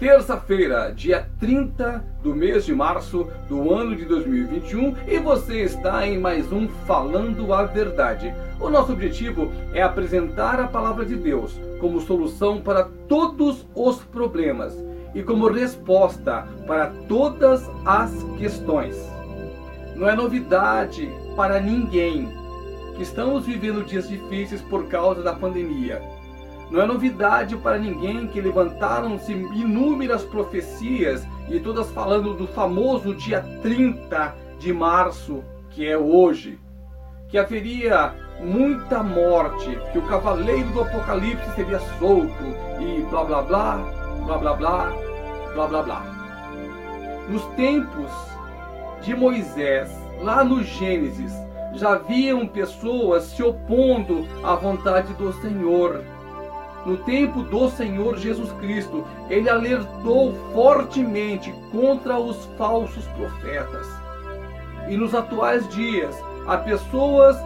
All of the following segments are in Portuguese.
terça-feira, dia 30 do mês de março do ano de 2021 e você está em mais um Falando a Verdade. O nosso objetivo é apresentar a palavra de Deus como solução para todos os problemas e como resposta para todas as questões. Não é novidade para ninguém que estamos vivendo dias difíceis por causa da pandemia não é novidade para ninguém que levantaram-se inúmeras profecias e todas falando do famoso dia 30 de março, que é hoje, que haveria muita morte, que o cavaleiro do Apocalipse seria solto e blá blá blá, blá blá blá, blá blá blá. Nos tempos de Moisés, lá no Gênesis, já haviam pessoas se opondo à vontade do Senhor no tempo do Senhor Jesus Cristo, ele alertou fortemente contra os falsos profetas. E nos atuais dias, há pessoas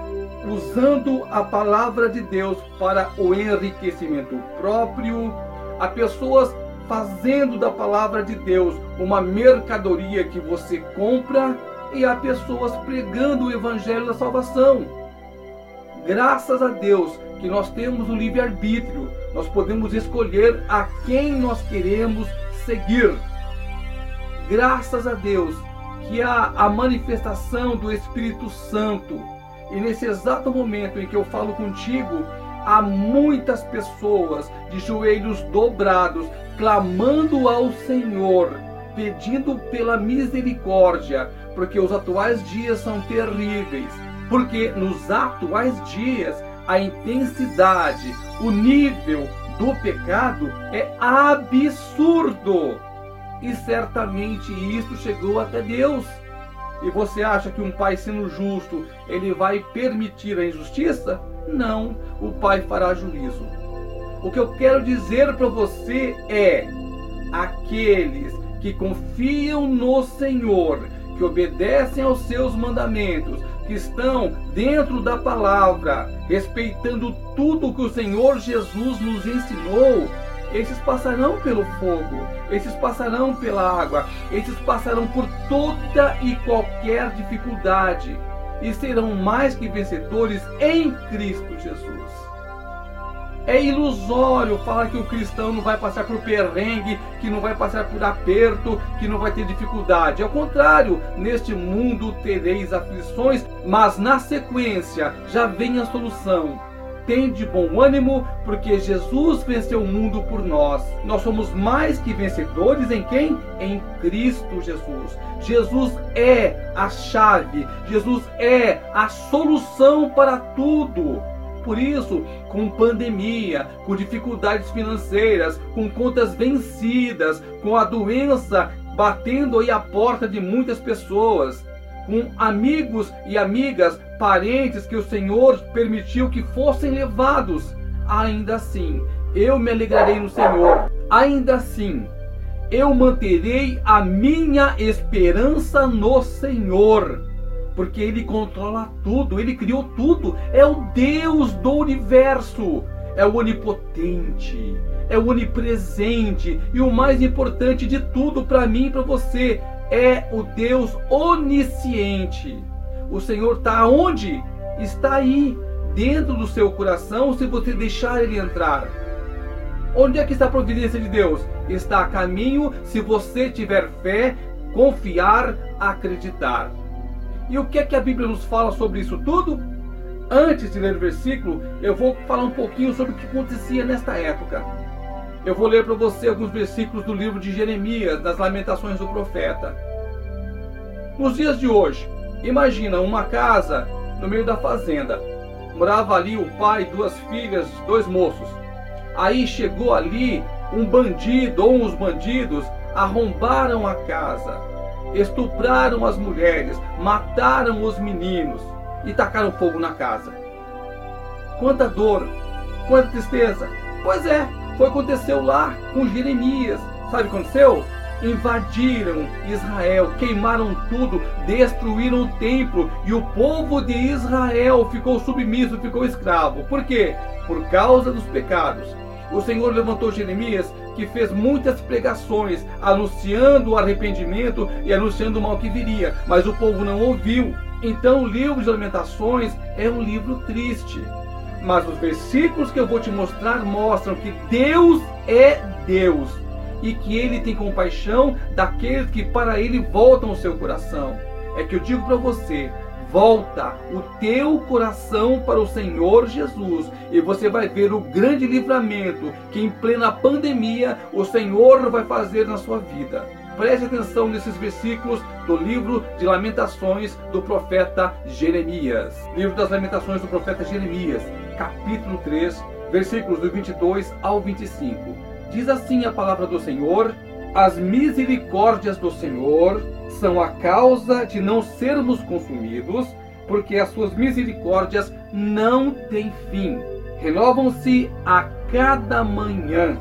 usando a palavra de Deus para o enriquecimento próprio, há pessoas fazendo da palavra de Deus uma mercadoria que você compra e há pessoas pregando o evangelho da salvação. Graças a Deus que nós temos o livre-arbítrio, nós podemos escolher a quem nós queremos seguir. Graças a Deus que há a manifestação do Espírito Santo. E nesse exato momento em que eu falo contigo, há muitas pessoas de joelhos dobrados, clamando ao Senhor, pedindo pela misericórdia, porque os atuais dias são terríveis. Porque nos atuais dias a intensidade, o nível do pecado é absurdo. E certamente isso chegou até Deus. E você acha que um pai sendo justo, ele vai permitir a injustiça? Não, o pai fará juízo. O que eu quero dizer para você é: aqueles que confiam no Senhor, que obedecem aos seus mandamentos, que estão dentro da palavra, respeitando tudo que o Senhor Jesus nos ensinou, esses passarão pelo fogo, esses passarão pela água, esses passarão por toda e qualquer dificuldade e serão mais que vencedores em Cristo Jesus. É ilusório falar que o cristão não vai passar por perrengue, que não vai passar por aperto, que não vai ter dificuldade. Ao contrário, neste mundo tereis aflições, mas na sequência já vem a solução. Tende bom ânimo, porque Jesus venceu o mundo por nós. Nós somos mais que vencedores em quem? Em Cristo Jesus. Jesus é a chave, Jesus é a solução para tudo. Por isso, com pandemia, com dificuldades financeiras, com contas vencidas, com a doença batendo aí a porta de muitas pessoas, com amigos e amigas, parentes que o Senhor permitiu que fossem levados, ainda assim, eu me alegrarei no Senhor. Ainda assim, eu manterei a minha esperança no Senhor porque ele controla tudo, ele criou tudo, é o Deus do universo, é o onipotente, é o onipresente e o mais importante de tudo para mim e para você é o Deus onisciente. O Senhor está onde? Está aí, dentro do seu coração, se você deixar ele entrar. Onde é que está a providência de Deus? Está a caminho se você tiver fé, confiar, acreditar. E o que é que a Bíblia nos fala sobre isso tudo? Antes de ler o versículo, eu vou falar um pouquinho sobre o que acontecia nesta época. Eu vou ler para você alguns versículos do livro de Jeremias, das Lamentações do Profeta. Nos dias de hoje, imagina uma casa no meio da fazenda. Morava ali o pai, duas filhas, dois moços. Aí chegou ali um bandido ou uns bandidos, arrombaram a casa estupraram as mulheres, mataram os meninos e tacaram fogo na casa. Quanta dor, quanta tristeza. Pois é, foi aconteceu lá com Jeremias. Sabe o que aconteceu? Invadiram Israel, queimaram tudo, destruíram o templo e o povo de Israel ficou submisso, ficou escravo. Por quê? Por causa dos pecados. O Senhor levantou Jeremias que fez muitas pregações anunciando o arrependimento e anunciando o mal que viria, mas o povo não ouviu. Então o livro de Lamentações é um livro triste. Mas os versículos que eu vou te mostrar mostram que Deus é Deus e que ele tem compaixão daqueles que para ele voltam o seu coração. É que eu digo para você, volta o teu coração para o Senhor Jesus e você vai ver o grande livramento que em plena pandemia o Senhor vai fazer na sua vida. Preste atenção nesses versículos do livro de Lamentações do profeta Jeremias. Livro das Lamentações do profeta Jeremias, capítulo 3, versículos do 22 ao 25. Diz assim a palavra do Senhor: As misericórdias do Senhor são a causa de não sermos consumidos, porque as suas misericórdias não têm fim. Renovam-se a cada manhã.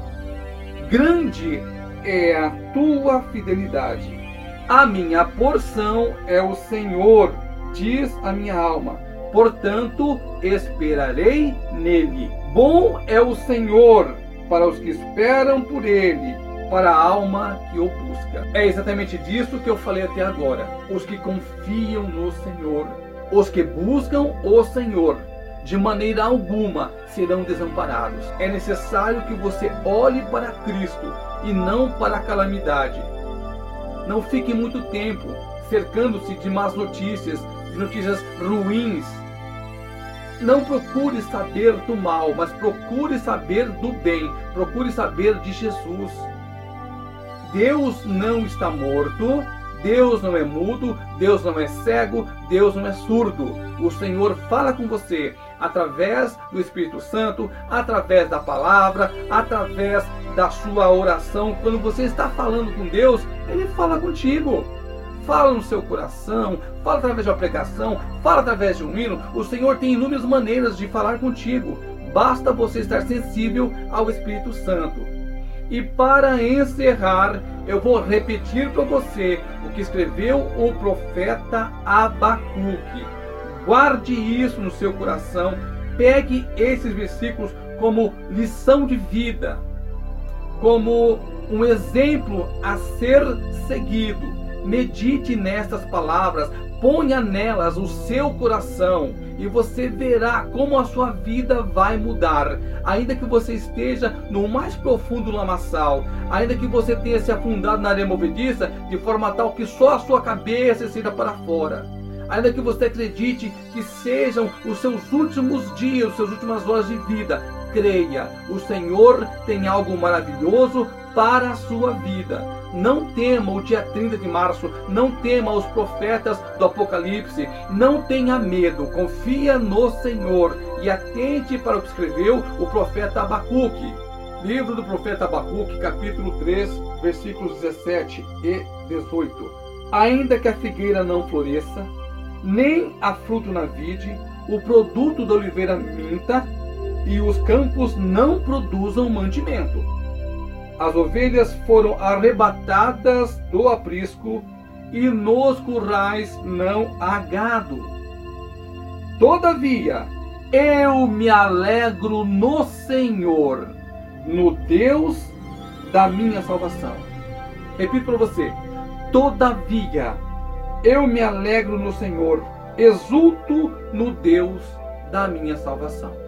Grande é a tua fidelidade. A minha porção é o Senhor, diz a minha alma. Portanto, esperarei nele. Bom é o Senhor para os que esperam por ele para a alma que o busca. É exatamente disso que eu falei até agora. Os que confiam no Senhor, os que buscam o Senhor, de maneira alguma serão desamparados. É necessário que você olhe para Cristo e não para a calamidade. Não fique muito tempo cercando-se de más notícias, de notícias ruins. Não procure saber do mal, mas procure saber do bem. Procure saber de Jesus. Deus não está morto, Deus não é mudo, Deus não é cego, Deus não é surdo. O Senhor fala com você através do Espírito Santo, através da palavra, através da sua oração. Quando você está falando com Deus, Ele fala contigo. Fala no seu coração, fala através de uma pregação, fala através de um hino. O Senhor tem inúmeras maneiras de falar contigo. Basta você estar sensível ao Espírito Santo. E para encerrar, eu vou repetir para você o que escreveu o profeta Abacuque. Guarde isso no seu coração. Pegue esses versículos como lição de vida, como um exemplo a ser seguido. Medite nestas palavras, ponha nelas o seu coração e você verá como a sua vida vai mudar. Ainda que você esteja no mais profundo lamaçal, ainda que você tenha se afundado na areia movediça de forma tal que só a sua cabeça seja para fora. Ainda que você acredite que sejam os seus últimos dias, as suas últimas horas de vida, creia, o Senhor tem algo maravilhoso para a sua vida. Não tema o dia 30 de março, não tema os profetas do Apocalipse, não tenha medo, confia no Senhor e atente para o que escreveu o profeta Abacuque. Livro do profeta Abacuque, capítulo 3, versículos 17 e 18. Ainda que a figueira não floresça, nem há fruto na vide, o produto da oliveira minta, e os campos não produzam mantimento as ovelhas foram arrebatadas do aprisco e nos currais não há gado. Todavia, eu me alegro no Senhor, no Deus da minha salvação. Repito para você: todavia, eu me alegro no Senhor, exulto no Deus da minha salvação.